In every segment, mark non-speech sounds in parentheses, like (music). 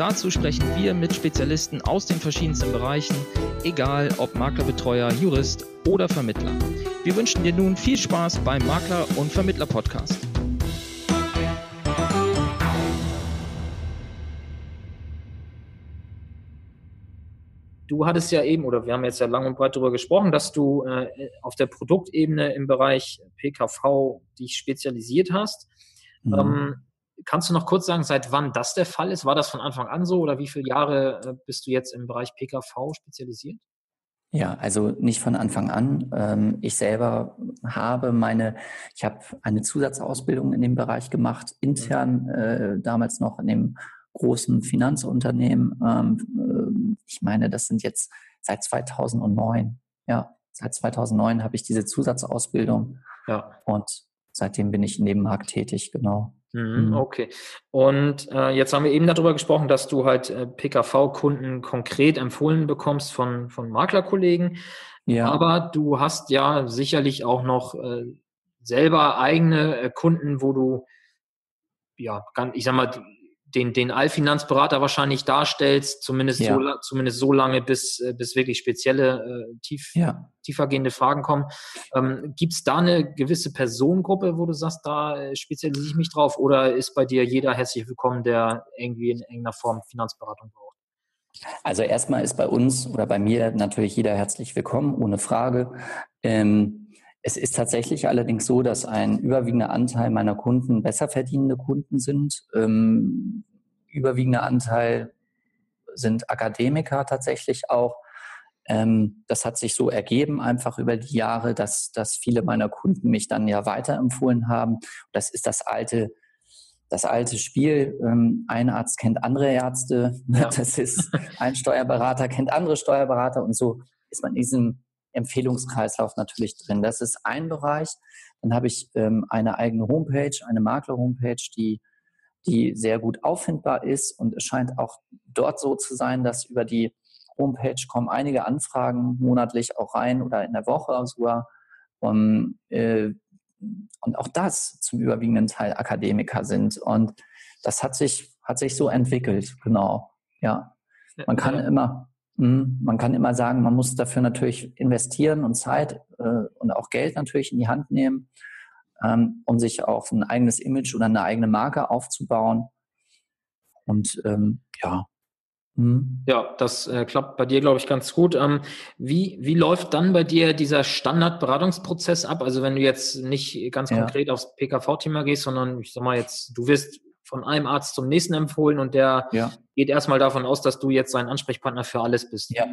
Dazu sprechen wir mit Spezialisten aus den verschiedensten Bereichen, egal ob Maklerbetreuer, Jurist oder Vermittler. Wir wünschen dir nun viel Spaß beim Makler- und Vermittler-Podcast. Du hattest ja eben, oder wir haben jetzt ja lang und breit darüber gesprochen, dass du äh, auf der Produktebene im Bereich PKV dich spezialisiert hast. Mhm. Ähm, Kannst du noch kurz sagen, seit wann das der Fall ist? War das von Anfang an so oder wie viele Jahre äh, bist du jetzt im Bereich PKV spezialisiert? Ja, also nicht von Anfang an. Ähm, ich selber habe meine, ich habe eine Zusatzausbildung in dem Bereich gemacht, intern, äh, damals noch in dem großen Finanzunternehmen. Ähm, äh, ich meine, das sind jetzt seit 2009. Ja, seit 2009 habe ich diese Zusatzausbildung. Ja. Und seitdem bin ich in dem Markt tätig, genau. Mhm, mhm. Okay. Und äh, jetzt haben wir eben darüber gesprochen, dass du halt äh, PKV-Kunden konkret empfohlen bekommst von, von Maklerkollegen. Ja. Aber du hast ja sicherlich auch noch äh, selber eigene äh, Kunden, wo du, ja, ich sag mal, den, den Allfinanzberater wahrscheinlich darstellst, zumindest, ja. so, zumindest so lange, bis, äh, bis wirklich spezielle, äh, tief, ja. tiefergehende Fragen kommen. Ähm, Gibt es da eine gewisse Personengruppe, wo du sagst, da äh, spezialisiere ich mich drauf oder ist bei dir jeder herzlich willkommen, der irgendwie in irgendeiner Form Finanzberatung braucht? Also erstmal ist bei uns oder bei mir natürlich jeder herzlich willkommen, ohne Frage. Ähm, es ist tatsächlich allerdings so, dass ein überwiegender Anteil meiner Kunden besser verdienende Kunden sind. Ähm, überwiegender Anteil sind Akademiker tatsächlich auch. Ähm, das hat sich so ergeben einfach über die Jahre, dass, dass viele meiner Kunden mich dann ja weiterempfohlen haben. Das ist das alte, das alte Spiel. Ähm, ein Arzt kennt andere Ärzte. Ja. (laughs) Das ist ein Steuerberater kennt andere Steuerberater und so ist man in diesem Empfehlungskreislauf natürlich drin. Das ist ein Bereich. Dann habe ich ähm, eine eigene Homepage, eine Makler-Homepage, die, die sehr gut auffindbar ist. Und es scheint auch dort so zu sein, dass über die Homepage kommen einige Anfragen monatlich auch rein oder in der Woche sogar. Und, äh, und auch das zum überwiegenden Teil Akademiker sind. Und das hat sich, hat sich so entwickelt, genau. Ja. Man kann immer, man kann immer sagen, man muss dafür natürlich investieren und Zeit äh, und auch Geld natürlich in die Hand nehmen, ähm, um sich auch ein eigenes Image oder eine eigene Marke aufzubauen. Und ähm, ja. Hm. Ja, das äh, klappt bei dir, glaube ich, ganz gut. Ähm, wie, wie läuft dann bei dir dieser Standardberatungsprozess ab? Also wenn du jetzt nicht ganz konkret ja. aufs PKV-Thema gehst, sondern ich sag mal jetzt, du wirst von einem Arzt zum nächsten empfohlen und der ja. geht erstmal davon aus, dass du jetzt sein Ansprechpartner für alles bist. Ja.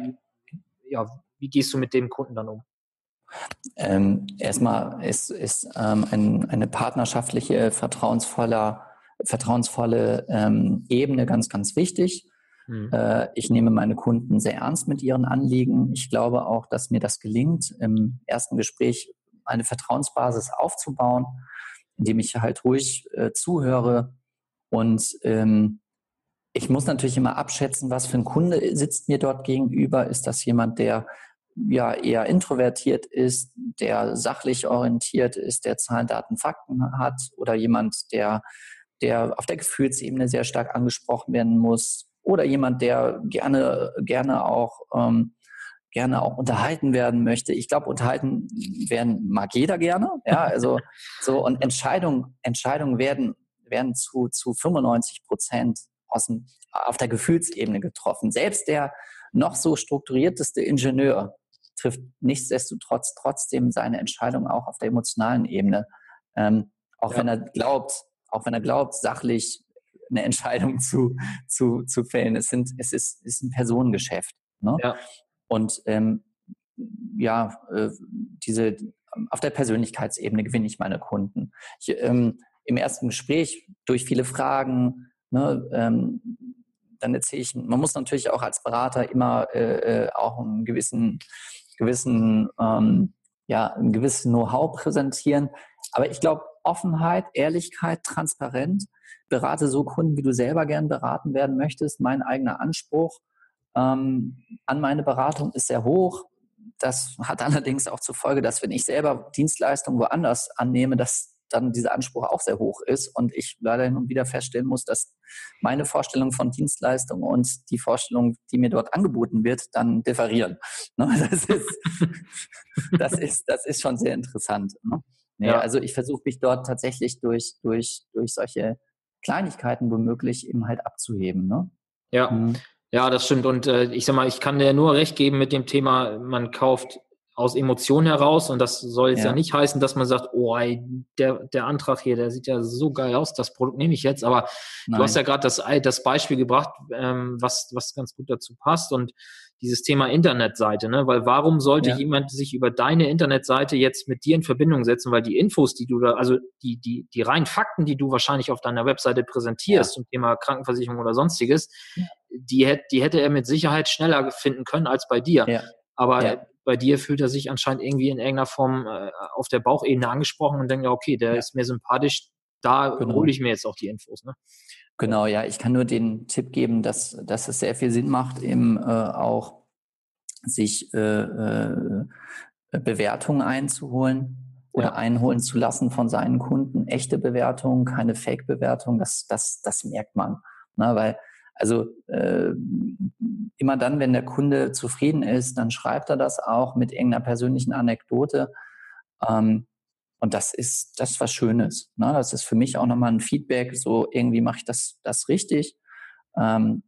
ja wie gehst du mit dem Kunden dann um? Ähm, erstmal ist, ist ähm, ein, eine partnerschaftliche, vertrauensvolle, vertrauensvolle ähm, Ebene ganz, ganz wichtig. Mhm. Äh, ich nehme meine Kunden sehr ernst mit ihren Anliegen. Ich glaube auch, dass mir das gelingt, im ersten Gespräch eine Vertrauensbasis aufzubauen, indem ich halt ruhig äh, zuhöre, und ähm, ich muss natürlich immer abschätzen, was für ein Kunde sitzt mir dort gegenüber. Ist das jemand, der ja eher introvertiert ist, der sachlich orientiert ist, der Zahlen, Daten, Fakten hat oder jemand, der, der auf der Gefühlsebene sehr stark angesprochen werden muss oder jemand, der gerne, gerne auch ähm, gerne auch unterhalten werden möchte. Ich glaube, unterhalten werden mag jeder gerne. Ja, also so und Entscheidungen, Entscheidungen werden werden zu, zu 95 Prozent aus dem, auf der Gefühlsebene getroffen. Selbst der noch so strukturierteste Ingenieur trifft nichtsdestotrotz trotzdem seine Entscheidung auch auf der emotionalen Ebene. Ähm, auch ja. wenn er glaubt, auch wenn er glaubt, sachlich eine Entscheidung (laughs) zu, zu, zu fällen. Es, sind, es, ist, es ist ein Personengeschäft. Ne? Ja. Und ähm, ja, äh, diese auf der Persönlichkeitsebene gewinne ich meine Kunden. Ich, ähm, im ersten Gespräch durch viele Fragen, ne, ähm, dann erzähle ich, man muss natürlich auch als Berater immer äh, äh, auch einen gewissen, gewissen ähm, ja, ein gewisses Know-how präsentieren. Aber ich glaube, Offenheit, Ehrlichkeit, Transparent, berate so Kunden, wie du selber gern beraten werden möchtest. Mein eigener Anspruch ähm, an meine Beratung ist sehr hoch. Das hat (laughs) allerdings auch zur Folge, dass wenn ich selber Dienstleistungen woanders annehme, dass dann dieser Anspruch auch sehr hoch ist und ich leider hin und wieder feststellen muss, dass meine Vorstellung von Dienstleistung und die Vorstellung, die mir dort angeboten wird, dann differieren. Ne, (laughs) das ist, das ist, das ist schon sehr interessant. Ne? Ja. Also ich versuche mich dort tatsächlich durch, durch, durch solche Kleinigkeiten womöglich eben halt abzuheben. Ne? Ja. Mhm. Ja, das stimmt. Und äh, ich sag mal, ich kann dir nur recht geben mit dem Thema, man kauft aus Emotionen heraus und das soll jetzt ja. ja, nicht heißen, dass man sagt, oh, ey, der, der Antrag hier, der sieht ja so geil aus, das Produkt nehme ich jetzt, aber Nein. du hast ja gerade das, das Beispiel gebracht, ähm, was, was ganz gut dazu passt und dieses Thema Internetseite, ne? weil warum sollte ja. jemand sich über deine Internetseite jetzt mit dir in Verbindung setzen, weil die Infos, die du da, also die, die, die reinen Fakten, die du wahrscheinlich auf deiner Webseite präsentierst ja. zum Thema Krankenversicherung oder sonstiges, die, hätte, die hätte er mit Sicherheit schneller finden können als bei dir. Ja. Aber bei dir fühlt er sich anscheinend irgendwie in irgendeiner Form äh, auf der Bauchebene angesprochen und denkt, ja, okay, der ja. ist mir sympathisch, da genau. hole ich mir jetzt auch die Infos. Ne? Genau, ja, ich kann nur den Tipp geben, dass, dass es sehr viel Sinn macht, eben äh, auch sich äh, äh, Bewertungen einzuholen oder ja. einholen zu lassen von seinen Kunden. Echte Bewertungen, keine Fake-Bewertungen, das, das, das merkt man. Ne? Weil also äh, immer dann, wenn der Kunde zufrieden ist, dann schreibt er das auch mit irgendeiner persönlichen Anekdote. Ähm, und das ist das ist was Schönes. Ne? Das ist für mich auch nochmal ein Feedback. So irgendwie mache ich das, das richtig. Ähm,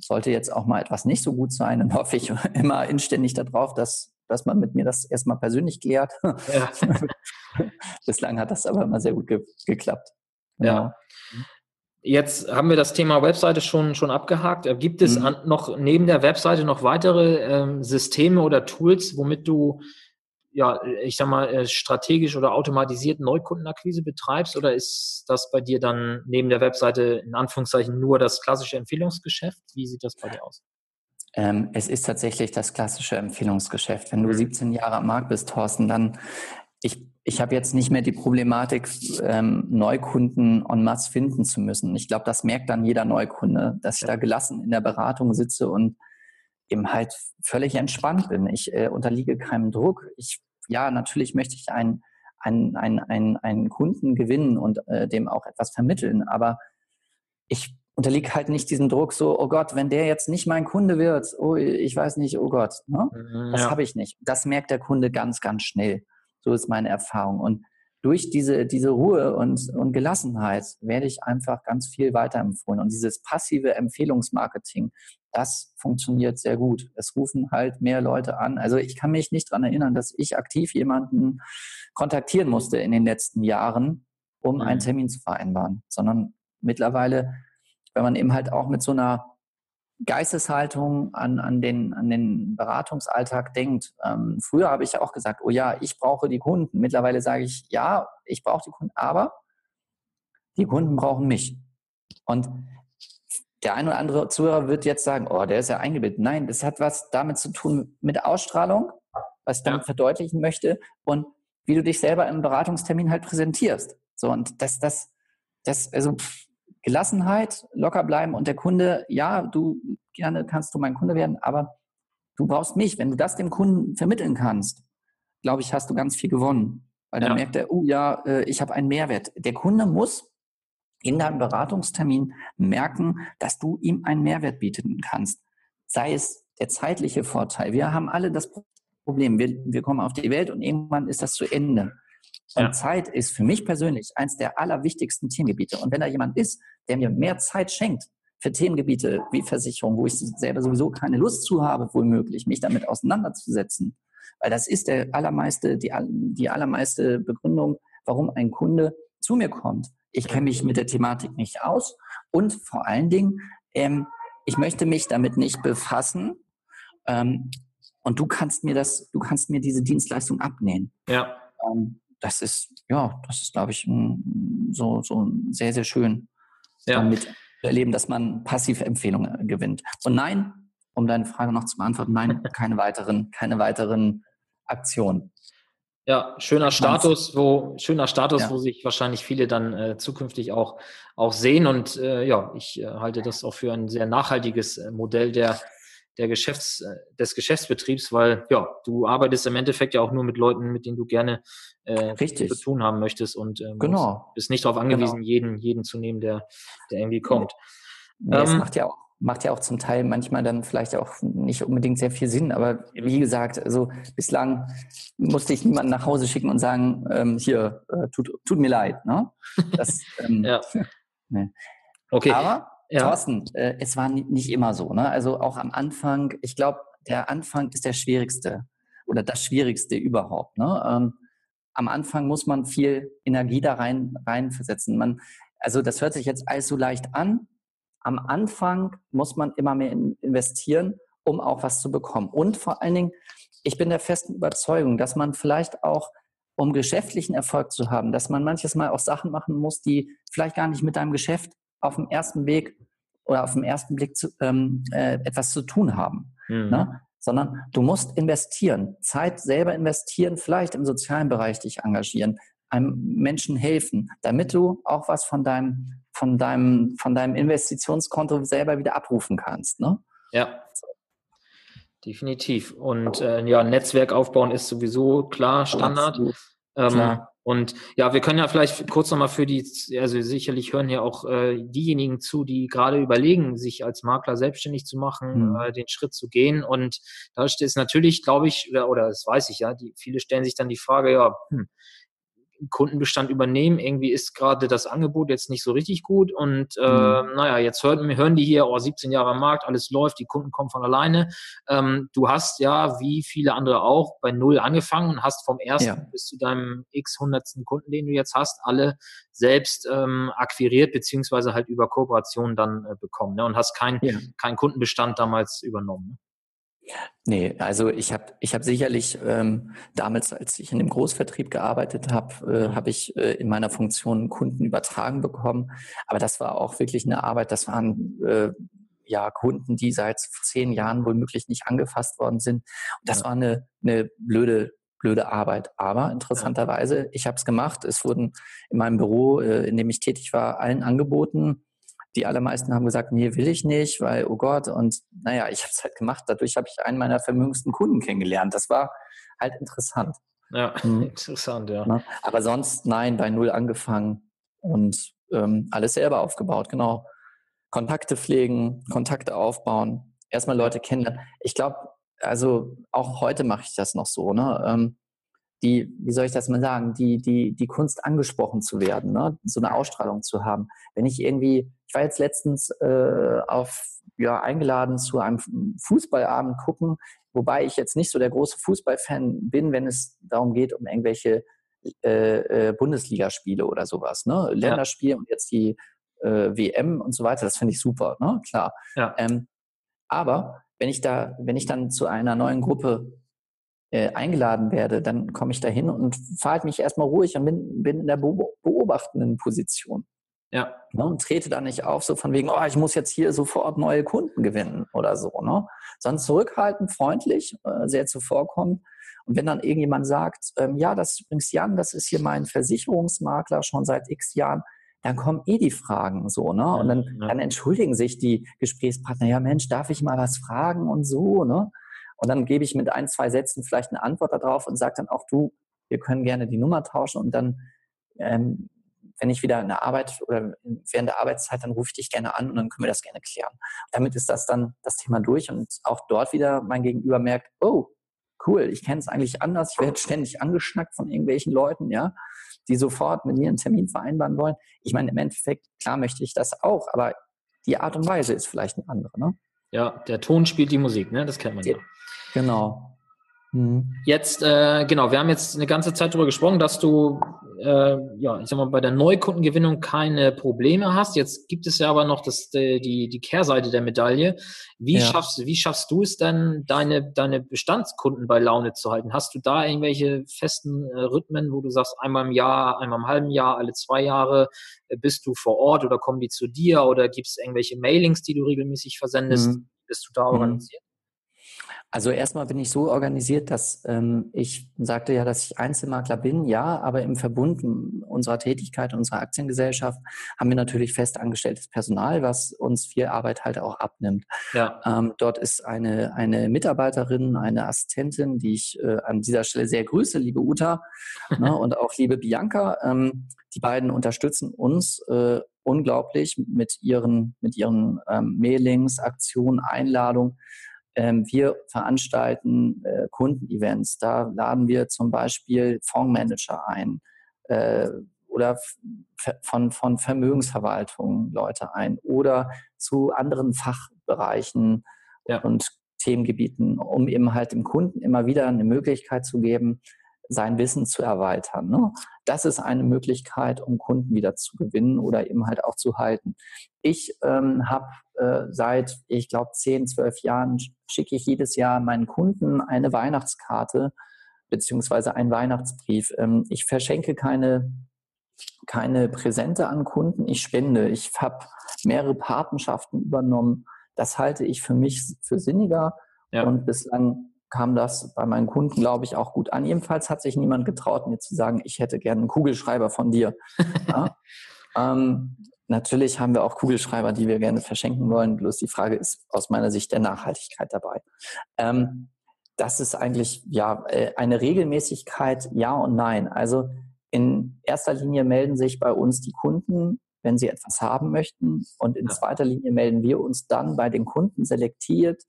sollte jetzt auch mal etwas nicht so gut sein, dann (laughs) hoffe ich immer inständig darauf, dass, dass man mit mir das erstmal persönlich klärt. Ja. (laughs) Bislang hat das aber immer sehr gut ge geklappt. Genau. Ja. Jetzt haben wir das Thema Webseite schon, schon abgehakt. Äh, gibt es mhm. an, noch neben der Webseite noch weitere ähm, Systeme oder Tools, womit du, ja, ich sag mal, äh, strategisch oder automatisiert Neukundenakquise betreibst? Oder ist das bei dir dann neben der Webseite in Anführungszeichen nur das klassische Empfehlungsgeschäft? Wie sieht das bei dir aus? Ähm, es ist tatsächlich das klassische Empfehlungsgeschäft. Wenn du 17 mhm. Jahre am Markt bist, Thorsten, dann ich ich habe jetzt nicht mehr die Problematik, ähm, Neukunden en masse finden zu müssen. Ich glaube, das merkt dann jeder Neukunde, dass ich da gelassen in der Beratung sitze und eben halt völlig entspannt bin. Ich äh, unterliege keinem Druck. Ich, ja, natürlich möchte ich einen, einen, einen, einen, einen Kunden gewinnen und äh, dem auch etwas vermitteln, aber ich unterliege halt nicht diesem Druck so, oh Gott, wenn der jetzt nicht mein Kunde wird, oh, ich weiß nicht, oh Gott. Ne? Mhm, das ja. habe ich nicht. Das merkt der Kunde ganz, ganz schnell. So ist meine Erfahrung. Und durch diese, diese Ruhe und, und Gelassenheit werde ich einfach ganz viel weiterempfohlen. Und dieses passive Empfehlungsmarketing, das funktioniert sehr gut. Es rufen halt mehr Leute an. Also ich kann mich nicht daran erinnern, dass ich aktiv jemanden kontaktieren musste in den letzten Jahren, um einen mhm. Termin zu vereinbaren, sondern mittlerweile, wenn man eben halt auch mit so einer Geisteshaltung an, an, den, an den Beratungsalltag denkt. Ähm, früher habe ich auch gesagt, oh ja, ich brauche die Kunden. Mittlerweile sage ich, ja, ich brauche die Kunden, aber die Kunden brauchen mich. Und der ein oder andere Zuhörer wird jetzt sagen, oh, der ist ja eingebildet. Nein, das hat was damit zu tun mit Ausstrahlung, was ich damit ja. verdeutlichen möchte und wie du dich selber im Beratungstermin halt präsentierst. So, und das, das, das, also, pff, Gelassenheit, locker bleiben und der Kunde, ja, du gerne kannst du mein Kunde werden, aber du brauchst mich. Wenn du das dem Kunden vermitteln kannst, glaube ich, hast du ganz viel gewonnen. Weil dann ja. merkt er, oh ja, äh, ich habe einen Mehrwert. Der Kunde muss in deinem Beratungstermin merken, dass du ihm einen Mehrwert bieten kannst. Sei es der zeitliche Vorteil. Wir haben alle das Problem, wir, wir kommen auf die Welt und irgendwann ist das zu Ende. Und ja. Zeit ist für mich persönlich eins der allerwichtigsten Themengebiete. Und wenn da jemand ist, der mir mehr Zeit schenkt für Themengebiete wie Versicherung, wo ich selber sowieso keine Lust zu habe, womöglich, mich damit auseinanderzusetzen, weil das ist der allermeiste, die, die allermeiste Begründung, warum ein Kunde zu mir kommt. Ich kenne mich mit der Thematik nicht aus und vor allen Dingen, ähm, ich möchte mich damit nicht befassen. Ähm, und du kannst mir das, du kannst mir diese Dienstleistung abnehmen. Ja. Ähm, das ist, ja, das ist, glaube ich, so, so sehr, sehr schön, ja. damit zu erleben, dass man passive Empfehlungen gewinnt. Und nein, um deine Frage noch zu beantworten, nein, (laughs) keine weiteren, keine weiteren Aktionen. Ja, schöner Status, wo schöner Status, ja. wo sich wahrscheinlich viele dann äh, zukünftig auch auch sehen und äh, ja, ich äh, halte das auch für ein sehr nachhaltiges äh, Modell der der Geschäfts äh, des Geschäftsbetriebs, weil ja, du arbeitest im Endeffekt ja auch nur mit Leuten, mit denen du gerne äh, zu tun haben möchtest und ähm, genau. bist nicht darauf angewiesen, genau. jeden jeden zu nehmen, der der irgendwie kommt. Nee, ähm, das macht ja auch macht ja auch zum Teil manchmal dann vielleicht auch nicht unbedingt sehr viel Sinn. Aber wie gesagt, also bislang musste ich niemanden nach Hause schicken und sagen, ähm, hier, äh, tut, tut mir leid. Ne? Das, ähm, (laughs) ja. (laughs) ne. Okay. Aber, ja. Thorsten, äh, es war nicht immer so. Ne? Also auch am Anfang, ich glaube, der Anfang ist der schwierigste oder das Schwierigste überhaupt. Ne? Ähm, am Anfang muss man viel Energie da rein reinversetzen. Man, also das hört sich jetzt alles so leicht an, am Anfang muss man immer mehr investieren, um auch was zu bekommen. Und vor allen Dingen, ich bin der festen Überzeugung, dass man vielleicht auch, um geschäftlichen Erfolg zu haben, dass man manches Mal auch Sachen machen muss, die vielleicht gar nicht mit deinem Geschäft auf dem ersten Weg oder auf dem ersten Blick zu, ähm, äh, etwas zu tun haben. Mhm. Ne? Sondern du musst investieren, Zeit selber investieren, vielleicht im sozialen Bereich dich engagieren, einem Menschen helfen, damit du auch was von deinem, von deinem, von deinem Investitionskonto selber wieder abrufen kannst. Ne? Ja. Definitiv. Und äh, ja, Netzwerk aufbauen ist sowieso klar Standard. Ähm, klar. Und ja, wir können ja vielleicht kurz nochmal für die, also sicherlich hören ja auch äh, diejenigen zu, die gerade überlegen, sich als Makler selbstständig zu machen, mhm. äh, den Schritt zu gehen. Und da steht es natürlich, glaube ich, oder, oder das weiß ich ja, die, viele stellen sich dann die Frage, ja, hm, Kundenbestand übernehmen. Irgendwie ist gerade das Angebot jetzt nicht so richtig gut und äh, mhm. naja, jetzt hören, hören die hier, oh, 17 Jahre am Markt, alles läuft, die Kunden kommen von alleine. Ähm, du hast ja, wie viele andere auch, bei Null angefangen und hast vom ersten ja. bis zu deinem x hundertsten Kunden, den du jetzt hast, alle selbst ähm, akquiriert beziehungsweise halt über Kooperation dann äh, bekommen ne? und hast keinen ja. keinen Kundenbestand damals übernommen. Ne? Nee, also ich habe ich hab sicherlich ähm, damals, als ich in dem Großvertrieb gearbeitet habe, äh, habe ich äh, in meiner Funktion Kunden übertragen bekommen. Aber das war auch wirklich eine Arbeit, das waren äh, ja Kunden, die seit zehn Jahren womöglich nicht angefasst worden sind. Und das ja. war eine, eine blöde blöde Arbeit. Aber interessanterweise, ich habe es gemacht. Es wurden in meinem Büro, äh, in dem ich tätig war, allen angeboten, die allermeisten haben gesagt, nee, will ich nicht, weil, oh Gott, und naja, ich habe es halt gemacht. Dadurch habe ich einen meiner vermögendsten Kunden kennengelernt. Das war halt interessant. Ja, mhm. (laughs) interessant, ja. Aber sonst, nein, bei Null angefangen und ähm, alles selber aufgebaut, genau. Kontakte pflegen, Kontakte aufbauen, erstmal Leute kennenlernen. Ich glaube, also auch heute mache ich das noch so, ne? Ähm, die, wie soll ich das mal sagen, die, die, die Kunst angesprochen zu werden, ne? so eine Ausstrahlung zu haben. Wenn ich irgendwie, ich war jetzt letztens äh, auf, ja, eingeladen zu einem Fußballabend gucken, wobei ich jetzt nicht so der große Fußballfan bin, wenn es darum geht, um irgendwelche äh, äh, Bundesligaspiele oder sowas, ne? Länderspiele ja. und jetzt die äh, WM und so weiter, das finde ich super, ne? Klar. Ja. Ähm, aber wenn ich da, wenn ich dann zu einer neuen Gruppe äh, eingeladen werde, dann komme ich da hin und verhalte mich erstmal ruhig und bin, bin in der beobachtenden Position. Ja. Ne, und trete da nicht auf, so von wegen, oh, ich muss jetzt hier sofort neue Kunden gewinnen oder so. Ne? Sondern zurückhaltend, freundlich, äh, sehr zuvorkommend. Und wenn dann irgendjemand sagt, ähm, ja, das ist übrigens Jan, das ist hier mein Versicherungsmakler schon seit x Jahren, dann kommen eh die Fragen so, ne? Und dann, dann entschuldigen sich die Gesprächspartner, ja Mensch, darf ich mal was fragen und so, ne? Und dann gebe ich mit ein, zwei Sätzen vielleicht eine Antwort darauf und sage dann auch, du, wir können gerne die Nummer tauschen und dann, ähm, wenn ich wieder in der Arbeit oder während der Arbeitszeit, dann rufe ich dich gerne an und dann können wir das gerne klären. damit ist das dann das Thema durch und auch dort wieder mein Gegenüber merkt, oh, cool, ich kenne es eigentlich anders, ich werde ständig angeschnackt von irgendwelchen Leuten, ja, die sofort mit mir einen Termin vereinbaren wollen. Ich meine, im Endeffekt, klar möchte ich das auch, aber die Art und Weise ist vielleicht eine andere, ne? Ja, der Ton spielt die Musik, ne? Das kennt man ja. Genau. Mhm. Jetzt, äh, genau, wir haben jetzt eine ganze Zeit darüber gesprochen, dass du, äh, ja, ich sag mal, bei der Neukundengewinnung keine Probleme hast. Jetzt gibt es ja aber noch das, die, die Kehrseite der Medaille. Wie, ja. schaffst, wie schaffst du es denn, deine, deine Bestandskunden bei Laune zu halten? Hast du da irgendwelche festen äh, Rhythmen, wo du sagst, einmal im Jahr, einmal im halben Jahr, alle zwei Jahre äh, bist du vor Ort oder kommen die zu dir oder gibt es irgendwelche Mailings, die du regelmäßig versendest? Mhm. Bist du da mhm. organisiert? Also erstmal bin ich so organisiert, dass ähm, ich sagte ja, dass ich Einzelmakler bin, ja, aber im Verbund unserer Tätigkeit, unserer Aktiengesellschaft haben wir natürlich fest angestelltes Personal, was uns viel Arbeit halt auch abnimmt. Ja. Ähm, dort ist eine, eine Mitarbeiterin, eine Assistentin, die ich äh, an dieser Stelle sehr grüße, liebe Uta (laughs) ne, und auch liebe Bianca. Ähm, die beiden unterstützen uns äh, unglaublich mit ihren, mit ihren ähm, Mailings, Aktionen, Einladungen ähm, wir veranstalten äh, Kundenevents. Da laden wir zum Beispiel Fondsmanager ein äh, oder von, von Vermögensverwaltung Leute ein oder zu anderen Fachbereichen ja. und Themengebieten, um eben halt dem Kunden immer wieder eine Möglichkeit zu geben, sein Wissen zu erweitern. Ne? Das ist eine Möglichkeit, um Kunden wieder zu gewinnen oder eben halt auch zu halten. Ich ähm, habe äh, seit, ich glaube, 10, 12 Jahren schicke ich jedes Jahr meinen Kunden eine Weihnachtskarte beziehungsweise einen Weihnachtsbrief. Ähm, ich verschenke keine keine Präsente an Kunden, ich spende. Ich habe mehrere Patenschaften übernommen. Das halte ich für mich für sinniger. Ja. Und bislang kam das bei meinen Kunden, glaube ich, auch gut an. Jedenfalls hat sich niemand getraut, mir zu sagen, ich hätte gerne einen Kugelschreiber von dir. (laughs) ja? ähm, natürlich haben wir auch Kugelschreiber, die wir gerne verschenken wollen. Bloß die Frage ist aus meiner Sicht der Nachhaltigkeit dabei. Ähm, das ist eigentlich ja äh, eine Regelmäßigkeit, ja und nein. Also in erster Linie melden sich bei uns die Kunden, wenn sie etwas haben möchten. Und in zweiter Linie melden wir uns dann bei den Kunden selektiert,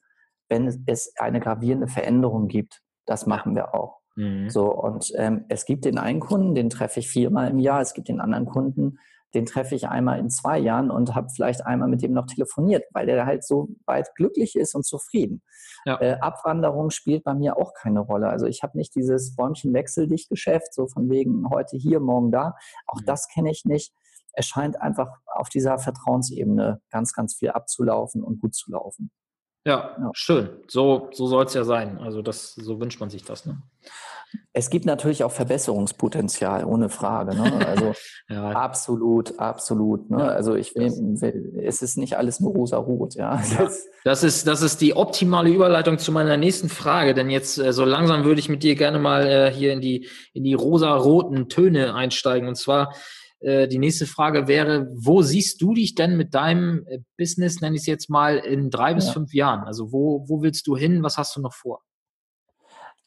wenn es eine gravierende Veränderung gibt. Das machen wir auch. Mhm. So, und ähm, es gibt den einen Kunden, den treffe ich viermal im Jahr, es gibt den anderen Kunden, den treffe ich einmal in zwei Jahren und habe vielleicht einmal mit dem noch telefoniert, weil der halt so weit glücklich ist und zufrieden. Ja. Äh, Abwanderung spielt bei mir auch keine Rolle. Also ich habe nicht dieses Bäumchen wechseldicht Geschäft, so von wegen heute hier, morgen da. Auch mhm. das kenne ich nicht. Es scheint einfach auf dieser Vertrauensebene ganz, ganz viel abzulaufen und gut zu laufen. Ja, ja, schön. So, so soll es ja sein. Also das, so wünscht man sich das. Ne? Es gibt natürlich auch Verbesserungspotenzial, ohne Frage. Ne? Also (laughs) ja. absolut, absolut. Ne? Ja, also ich will, es ist nicht alles nur rosa-rot. Ja? (laughs) Das, das, ist, das ist die optimale Überleitung zu meiner nächsten Frage, denn jetzt äh, so langsam würde ich mit dir gerne mal äh, hier in die, in die rosa-roten Töne einsteigen. Und zwar die nächste Frage wäre, wo siehst du dich denn mit deinem äh, Business, nenne ich es jetzt mal, in drei bis ja. fünf Jahren? Also wo, wo willst du hin? Was hast du noch vor?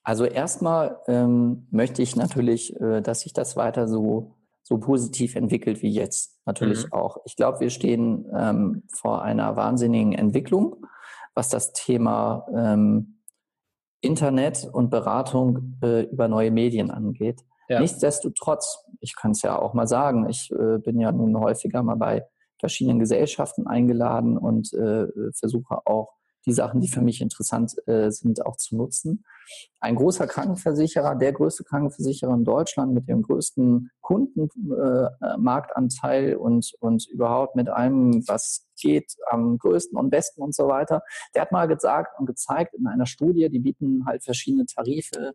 Also erstmal ähm, möchte ich natürlich, äh, dass sich das weiter so, so positiv entwickelt wie jetzt. Natürlich mhm. auch. Ich glaube, wir stehen ähm, vor einer wahnsinnigen Entwicklung, was das Thema ähm, Internet und Beratung äh, über neue Medien angeht. Ja. Nichtsdestotrotz, ich kann es ja auch mal sagen, ich äh, bin ja nun häufiger mal bei verschiedenen Gesellschaften eingeladen und äh, versuche auch die Sachen, die für mich interessant äh, sind, auch zu nutzen. Ein großer Krankenversicherer, der größte Krankenversicherer in Deutschland mit dem größten Kundenmarktanteil äh, und, und überhaupt mit einem, was geht, am größten und besten und so weiter, der hat mal gesagt und gezeigt in einer Studie, die bieten halt verschiedene Tarife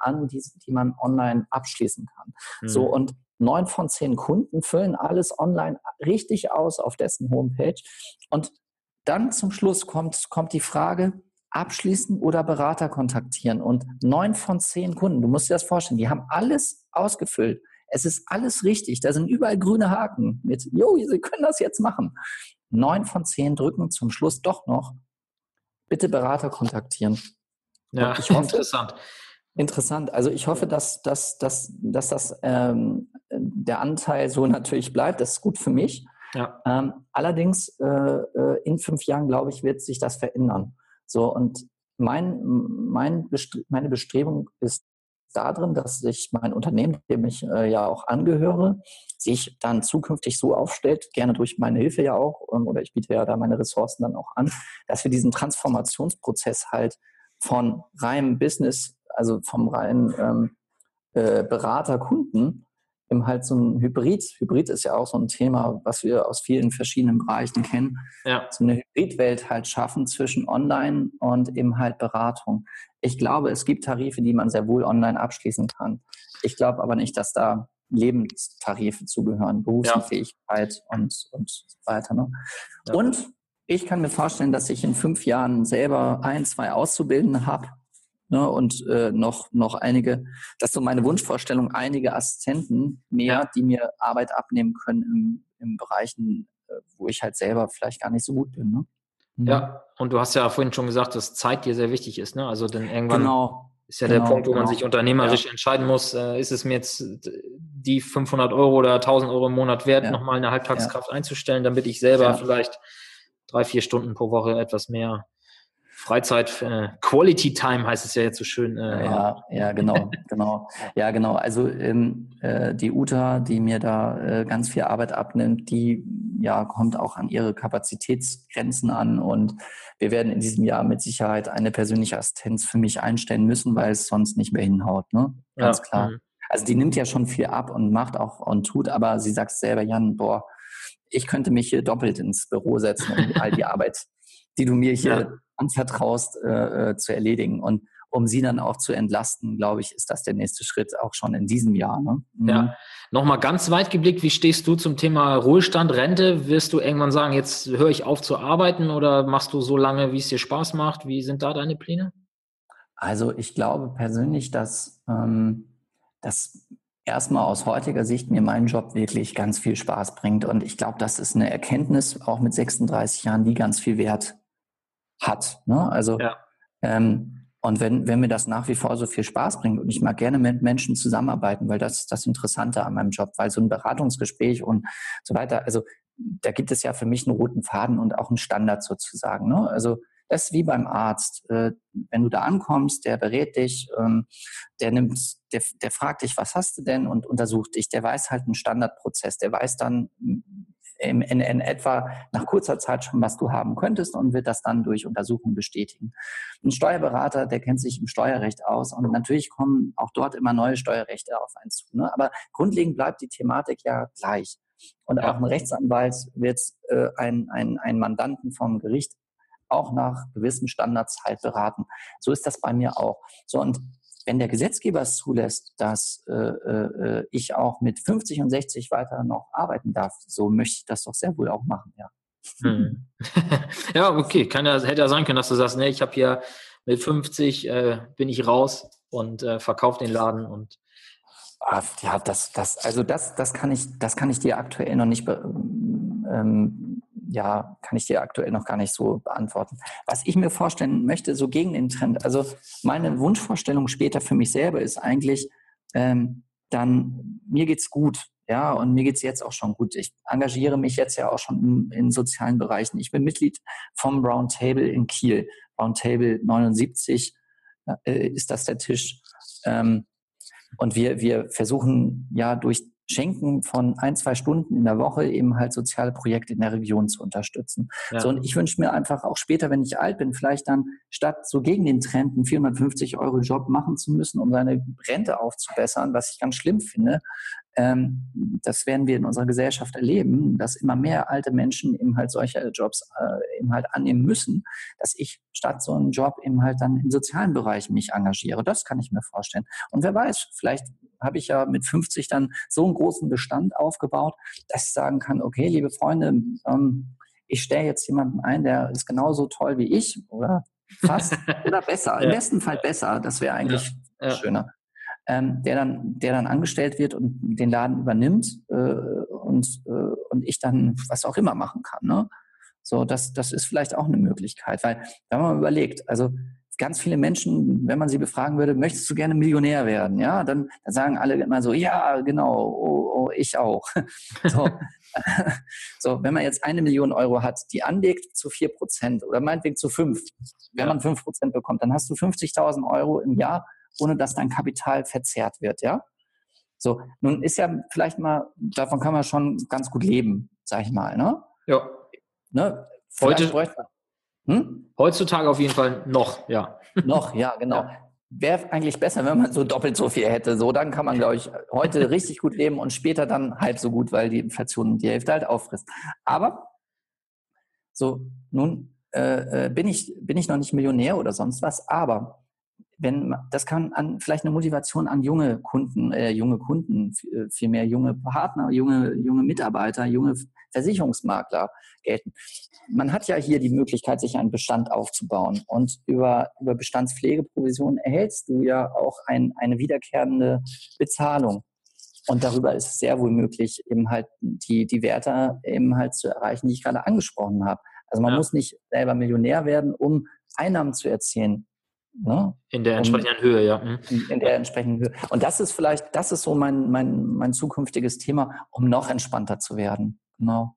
an, die, die man online abschließen kann. Mhm. So und neun von zehn Kunden füllen alles online richtig aus auf dessen Homepage. Und dann zum Schluss kommt, kommt die Frage, abschließen oder Berater kontaktieren. Und neun von zehn Kunden, du musst dir das vorstellen, die haben alles ausgefüllt. Es ist alles richtig. Da sind überall grüne Haken mit, jo, Sie können das jetzt machen. Neun von zehn drücken zum Schluss doch noch, bitte Berater kontaktieren. Ja, hoffe, (laughs) interessant. Interessant. Also ich hoffe, dass, dass, dass, dass das ähm, der Anteil so (laughs) natürlich bleibt. Das ist gut für mich. Ja. Ähm, allerdings äh, äh in fünf Jahren, glaube ich, wird sich das verändern. So und mein, mein Bestre meine Bestrebung ist darin, dass sich mein Unternehmen, dem ich äh, ja auch angehöre, sich dann zukünftig so aufstellt, gerne durch meine Hilfe ja auch, ähm, oder ich biete ja da meine Ressourcen dann auch an, dass wir diesen Transformationsprozess halt von reinem Business also vom reinen ähm, äh, Berater Kunden, eben halt so ein Hybrid. Hybrid ist ja auch so ein Thema, was wir aus vielen verschiedenen Bereichen kennen. Ja. So eine Hybridwelt halt schaffen zwischen Online und eben halt Beratung. Ich glaube, es gibt Tarife, die man sehr wohl online abschließen kann. Ich glaube aber nicht, dass da Lebenstarife zugehören, Berufsunfähigkeit ja. und, und so weiter. Ne? Ja. Und ich kann mir vorstellen, dass ich in fünf Jahren selber ein, zwei Auszubildende habe ne, und äh, noch, noch einige, das ist so meine Wunschvorstellung, einige Assistenten mehr, ja. die mir Arbeit abnehmen können im, im Bereichen, äh, wo ich halt selber vielleicht gar nicht so gut bin. Ne? Mhm. Ja, und du hast ja vorhin schon gesagt, dass Zeit dir sehr wichtig ist. Ne? Also dann irgendwann genau. ist ja genau, der Punkt, wo genau. man sich unternehmerisch ja. entscheiden muss, äh, ist es mir jetzt die 500 Euro oder 1000 Euro im Monat wert, ja. nochmal eine Halbtagskraft ja. einzustellen, damit ich selber vielleicht drei, vier Stunden pro Woche etwas mehr Freizeit, äh, Quality Time heißt es ja jetzt so schön. Äh, ja, ja, genau, genau. Ja, genau. Also ähm, äh, die Uta, die mir da äh, ganz viel Arbeit abnimmt, die ja kommt auch an ihre Kapazitätsgrenzen an und wir werden in diesem Jahr mit Sicherheit eine persönliche Assistenz für mich einstellen müssen, weil es sonst nicht mehr hinhaut, ne? Ganz ja, klar. Mh. Also die nimmt ja schon viel ab und macht auch und tut, aber sie sagt selber, Jan, boah, ich könnte mich hier doppelt ins Büro setzen, um all die (laughs) Arbeit, die du mir hier ja. Anvertraust, äh, äh, zu erledigen. Und um sie dann auch zu entlasten, glaube ich, ist das der nächste Schritt auch schon in diesem Jahr. Ne? Mhm. Ja. Nochmal ganz weit geblickt, wie stehst du zum Thema Ruhestand, Rente? Wirst du irgendwann sagen, jetzt höre ich auf zu arbeiten oder machst du so lange, wie es dir Spaß macht? Wie sind da deine Pläne? Also ich glaube persönlich, dass, ähm, dass erstmal aus heutiger Sicht mir mein Job wirklich ganz viel Spaß bringt. Und ich glaube, das ist eine Erkenntnis, auch mit 36 Jahren, die ganz viel Wert hat. Ne? Also, ja. ähm, und wenn, wenn mir das nach wie vor so viel Spaß bringt und ich mag gerne mit Menschen zusammenarbeiten, weil das ist das Interessante an meinem Job, weil so ein Beratungsgespräch und so weiter, also da gibt es ja für mich einen roten Faden und auch einen Standard sozusagen. Ne? Also das ist wie beim Arzt. Äh, wenn du da ankommst, der berät dich, ähm, der nimmt, der, der fragt dich, was hast du denn und untersucht dich. Der weiß halt einen Standardprozess. Der weiß dann in, in, in etwa nach kurzer Zeit schon, was du haben könntest und wird das dann durch Untersuchungen bestätigen. Ein Steuerberater, der kennt sich im Steuerrecht aus und natürlich kommen auch dort immer neue Steuerrechte auf einen zu. Ne? Aber grundlegend bleibt die Thematik ja gleich. Und auch ein Rechtsanwalt wird äh, ein, ein, ein Mandanten vom Gericht auch nach gewissen Standards halt beraten. So ist das bei mir auch. So und wenn der Gesetzgeber es zulässt, dass äh, äh, ich auch mit 50 und 60 weiter noch arbeiten darf, so möchte ich das doch sehr wohl auch machen, ja. Hm. (laughs) ja, okay. Kann ja, hätte ja sein können, dass du sagst, ne, ich habe hier mit 50 äh, bin ich raus und äh, verkaufe den Laden und ja, das, das, also das, das kann ich, das kann ich dir aktuell noch nicht ähm, ja, kann ich dir aktuell noch gar nicht so beantworten. Was ich mir vorstellen möchte, so gegen den Trend, also meine Wunschvorstellung später für mich selber ist eigentlich, ähm, dann mir geht's gut, ja, und mir geht's jetzt auch schon gut. Ich engagiere mich jetzt ja auch schon in, in sozialen Bereichen. Ich bin Mitglied vom Roundtable in Kiel. Roundtable 79 äh, ist das der Tisch. Ähm, und wir, wir versuchen ja durch Schenken von ein, zwei Stunden in der Woche eben halt soziale Projekte in der Region zu unterstützen. Ja. So, und ich wünsche mir einfach auch später, wenn ich alt bin, vielleicht dann statt so gegen den Trend einen 450 Euro Job machen zu müssen, um seine Rente aufzubessern, was ich ganz schlimm finde, das werden wir in unserer Gesellschaft erleben, dass immer mehr alte Menschen eben halt solche Jobs äh, eben halt annehmen müssen, dass ich statt so einem Job eben halt dann im sozialen Bereich mich engagiere. Das kann ich mir vorstellen. Und wer weiß, vielleicht habe ich ja mit 50 dann so einen großen Bestand aufgebaut, dass ich sagen kann, okay, liebe Freunde, ähm, ich stelle jetzt jemanden ein, der ist genauso toll wie ich oder fast (laughs) oder besser. Im besten Fall besser. Das wäre eigentlich ja. Ja. schöner ähm, der, dann, der dann angestellt wird und den Laden übernimmt äh, und, äh, und ich dann was auch immer machen kann. Ne? So, das, das ist vielleicht auch eine Möglichkeit, weil wenn man überlegt, also ganz viele Menschen, wenn man sie befragen würde, möchtest du gerne Millionär werden? Ja, dann, dann sagen alle immer so, ja, genau, oh, oh, ich auch. (laughs) so, (laughs) so, wenn man jetzt eine Million Euro hat, die anlegt zu vier Prozent oder meinetwegen zu fünf, wenn ja. man fünf Prozent bekommt, dann hast du 50.000 Euro im Jahr ohne dass dein Kapital verzehrt wird, ja? So, nun ist ja vielleicht mal, davon kann man schon ganz gut leben, sag ich mal, ne? Ja. Ne? Heute, hm? Heutzutage auf jeden Fall noch, ja. Noch, ja, genau. Ja. Wäre eigentlich besser, wenn man so doppelt so viel hätte. So, dann kann man, glaube ich, heute (laughs) richtig gut leben und später dann halb so gut, weil die Inflation die Hälfte halt auffrisst. Aber so, nun äh, äh bin, ich, bin ich noch nicht Millionär oder sonst was, aber wenn das kann an vielleicht eine Motivation an junge Kunden, äh, junge Kunden, äh, vielmehr junge Partner, junge junge Mitarbeiter, junge Versicherungsmakler gelten. man hat ja hier die Möglichkeit, sich einen Bestand aufzubauen. Und über, über Bestandspflegeprovision erhältst du ja auch ein, eine wiederkehrende Bezahlung. Und darüber ist es sehr wohl möglich, eben halt die, die Werte eben halt zu erreichen, die ich gerade angesprochen habe. Also man ja. muss nicht selber Millionär werden, um Einnahmen zu erzielen. Ne? In der entsprechenden um, Höhe, ja. Mhm. In der entsprechenden Höhe. Und das ist vielleicht, das ist so mein, mein, mein zukünftiges Thema, um noch entspannter zu werden. Genau.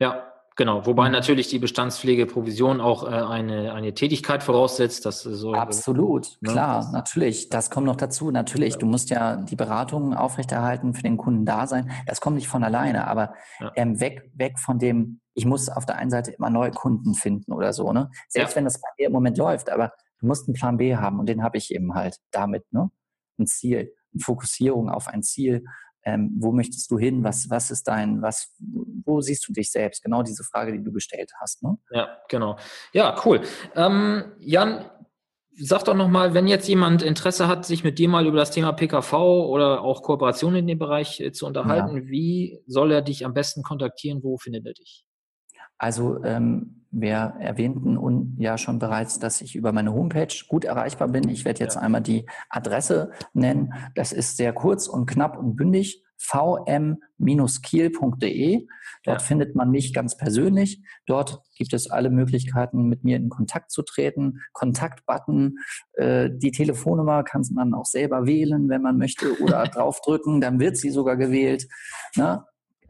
Ja, Genau, wobei natürlich die Bestandspflegeprovision auch äh, eine, eine Tätigkeit voraussetzt. Dass so Absolut, ne? klar, natürlich. Das kommt noch dazu. Natürlich, ja. du musst ja die Beratungen aufrechterhalten, für den Kunden da sein. Das kommt nicht von alleine, aber ja. ähm, weg, weg von dem, ich muss auf der einen Seite immer neue Kunden finden oder so. Ne? Selbst ja. wenn das bei mir im Moment läuft, aber du musst einen Plan B haben und den habe ich eben halt damit. Ne? Ein Ziel, eine Fokussierung auf ein Ziel ähm, wo möchtest du hin? Was, was ist dein, was, wo siehst du dich selbst? Genau diese Frage, die du gestellt hast. Ne? Ja, genau. Ja, cool. Ähm, Jan, sag doch nochmal, wenn jetzt jemand Interesse hat, sich mit dir mal über das Thema PKV oder auch Kooperation in dem Bereich äh, zu unterhalten, ja. wie soll er dich am besten kontaktieren? Wo findet er dich? Also ähm, wir erwähnten ja schon bereits, dass ich über meine Homepage gut erreichbar bin. Ich werde jetzt ja. einmal die Adresse nennen. Das ist sehr kurz und knapp und bündig vm-kiel.de. Dort ja. findet man mich ganz persönlich. Dort gibt es alle Möglichkeiten, mit mir in Kontakt zu treten. Kontaktbutton, äh, die Telefonnummer kann man auch selber wählen, wenn man möchte, oder (laughs) draufdrücken, dann wird sie sogar gewählt. Ne?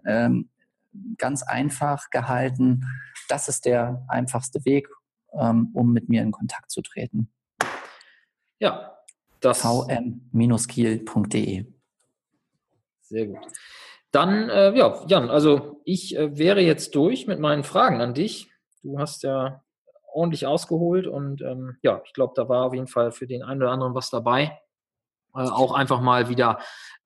Ähm, ganz einfach gehalten. Das ist der einfachste Weg, ähm, um mit mir in Kontakt zu treten. Ja, das vm-kiel.de. Sehr gut. Dann, äh, ja, Jan, also ich äh, wäre jetzt durch mit meinen Fragen an dich. Du hast ja ordentlich ausgeholt und ähm, ja, ich glaube, da war auf jeden Fall für den einen oder anderen was dabei. Äh, auch einfach mal wieder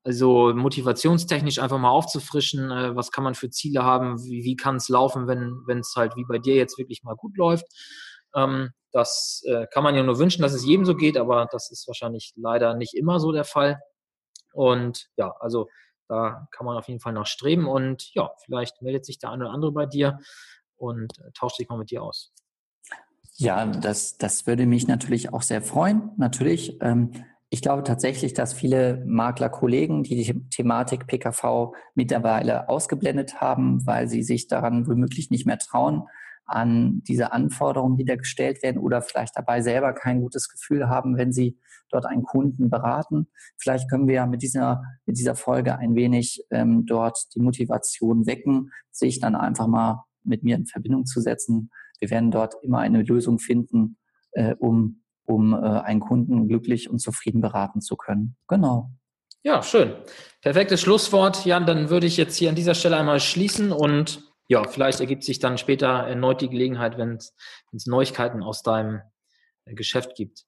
also motivationstechnisch einfach mal aufzufrischen, äh, was kann man für Ziele haben, wie, wie kann es laufen, wenn es halt wie bei dir jetzt wirklich mal gut läuft. Ähm, das äh, kann man ja nur wünschen, dass es jedem so geht, aber das ist wahrscheinlich leider nicht immer so der Fall. Und ja, also da kann man auf jeden Fall noch streben und ja, vielleicht meldet sich der eine oder andere bei dir und äh, tauscht sich mal mit dir aus. Ja, das, das würde mich natürlich auch sehr freuen. Natürlich. Ähm, ich glaube tatsächlich, dass viele Maklerkollegen die Thematik PKV mittlerweile ausgeblendet haben, weil sie sich daran womöglich nicht mehr trauen, an diese Anforderungen, die da gestellt werden oder vielleicht dabei selber kein gutes Gefühl haben, wenn sie dort einen Kunden beraten. Vielleicht können wir ja mit dieser, mit dieser Folge ein wenig ähm, dort die Motivation wecken, sich dann einfach mal mit mir in Verbindung zu setzen. Wir werden dort immer eine Lösung finden, äh, um um äh, einen Kunden glücklich und zufrieden beraten zu können. Genau. Ja, schön. Perfektes Schlusswort. Jan, dann würde ich jetzt hier an dieser Stelle einmal schließen und ja, vielleicht ergibt sich dann später erneut die Gelegenheit, wenn es Neuigkeiten aus deinem äh, Geschäft gibt.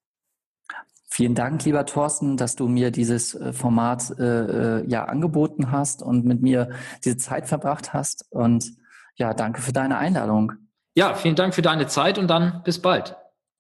Vielen Dank, lieber Thorsten, dass du mir dieses äh, Format äh, ja angeboten hast und mit mir diese Zeit verbracht hast. Und ja, danke für deine Einladung. Ja, vielen Dank für deine Zeit und dann bis bald.